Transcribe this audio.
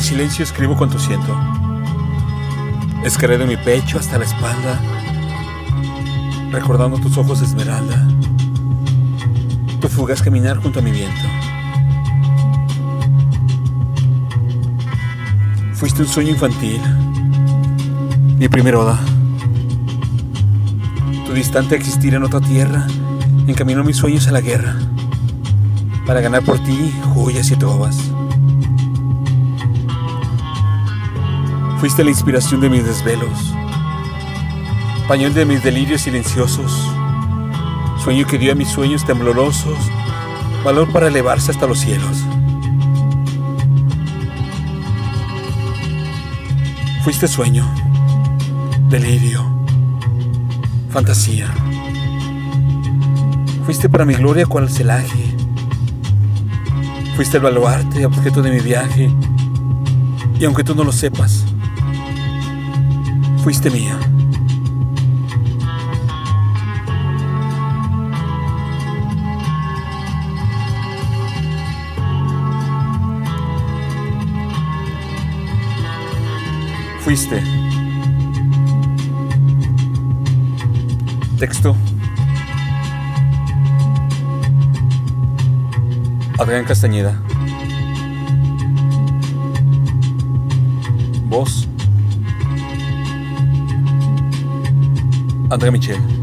En silencio escribo cuanto siento. Escaré de mi pecho hasta la espalda, recordando tus ojos de esmeralda, tu fugaz caminar junto a mi viento. Fuiste un sueño infantil, mi primera oda. Tu distante existir en otra tierra encaminó mis sueños a la guerra, para ganar por ti joyas y trovas. Fuiste la inspiración de mis desvelos, pañol de mis delirios silenciosos, sueño que dio a mis sueños temblorosos valor para elevarse hasta los cielos. Fuiste sueño, delirio, fantasía. Fuiste para mi gloria cual celaje. Fuiste el baluarte, objeto de mi viaje. Y aunque tú no lo sepas, fuiste mía. Fuiste. Texto. Adrián Castañeda. Voz. André Michel.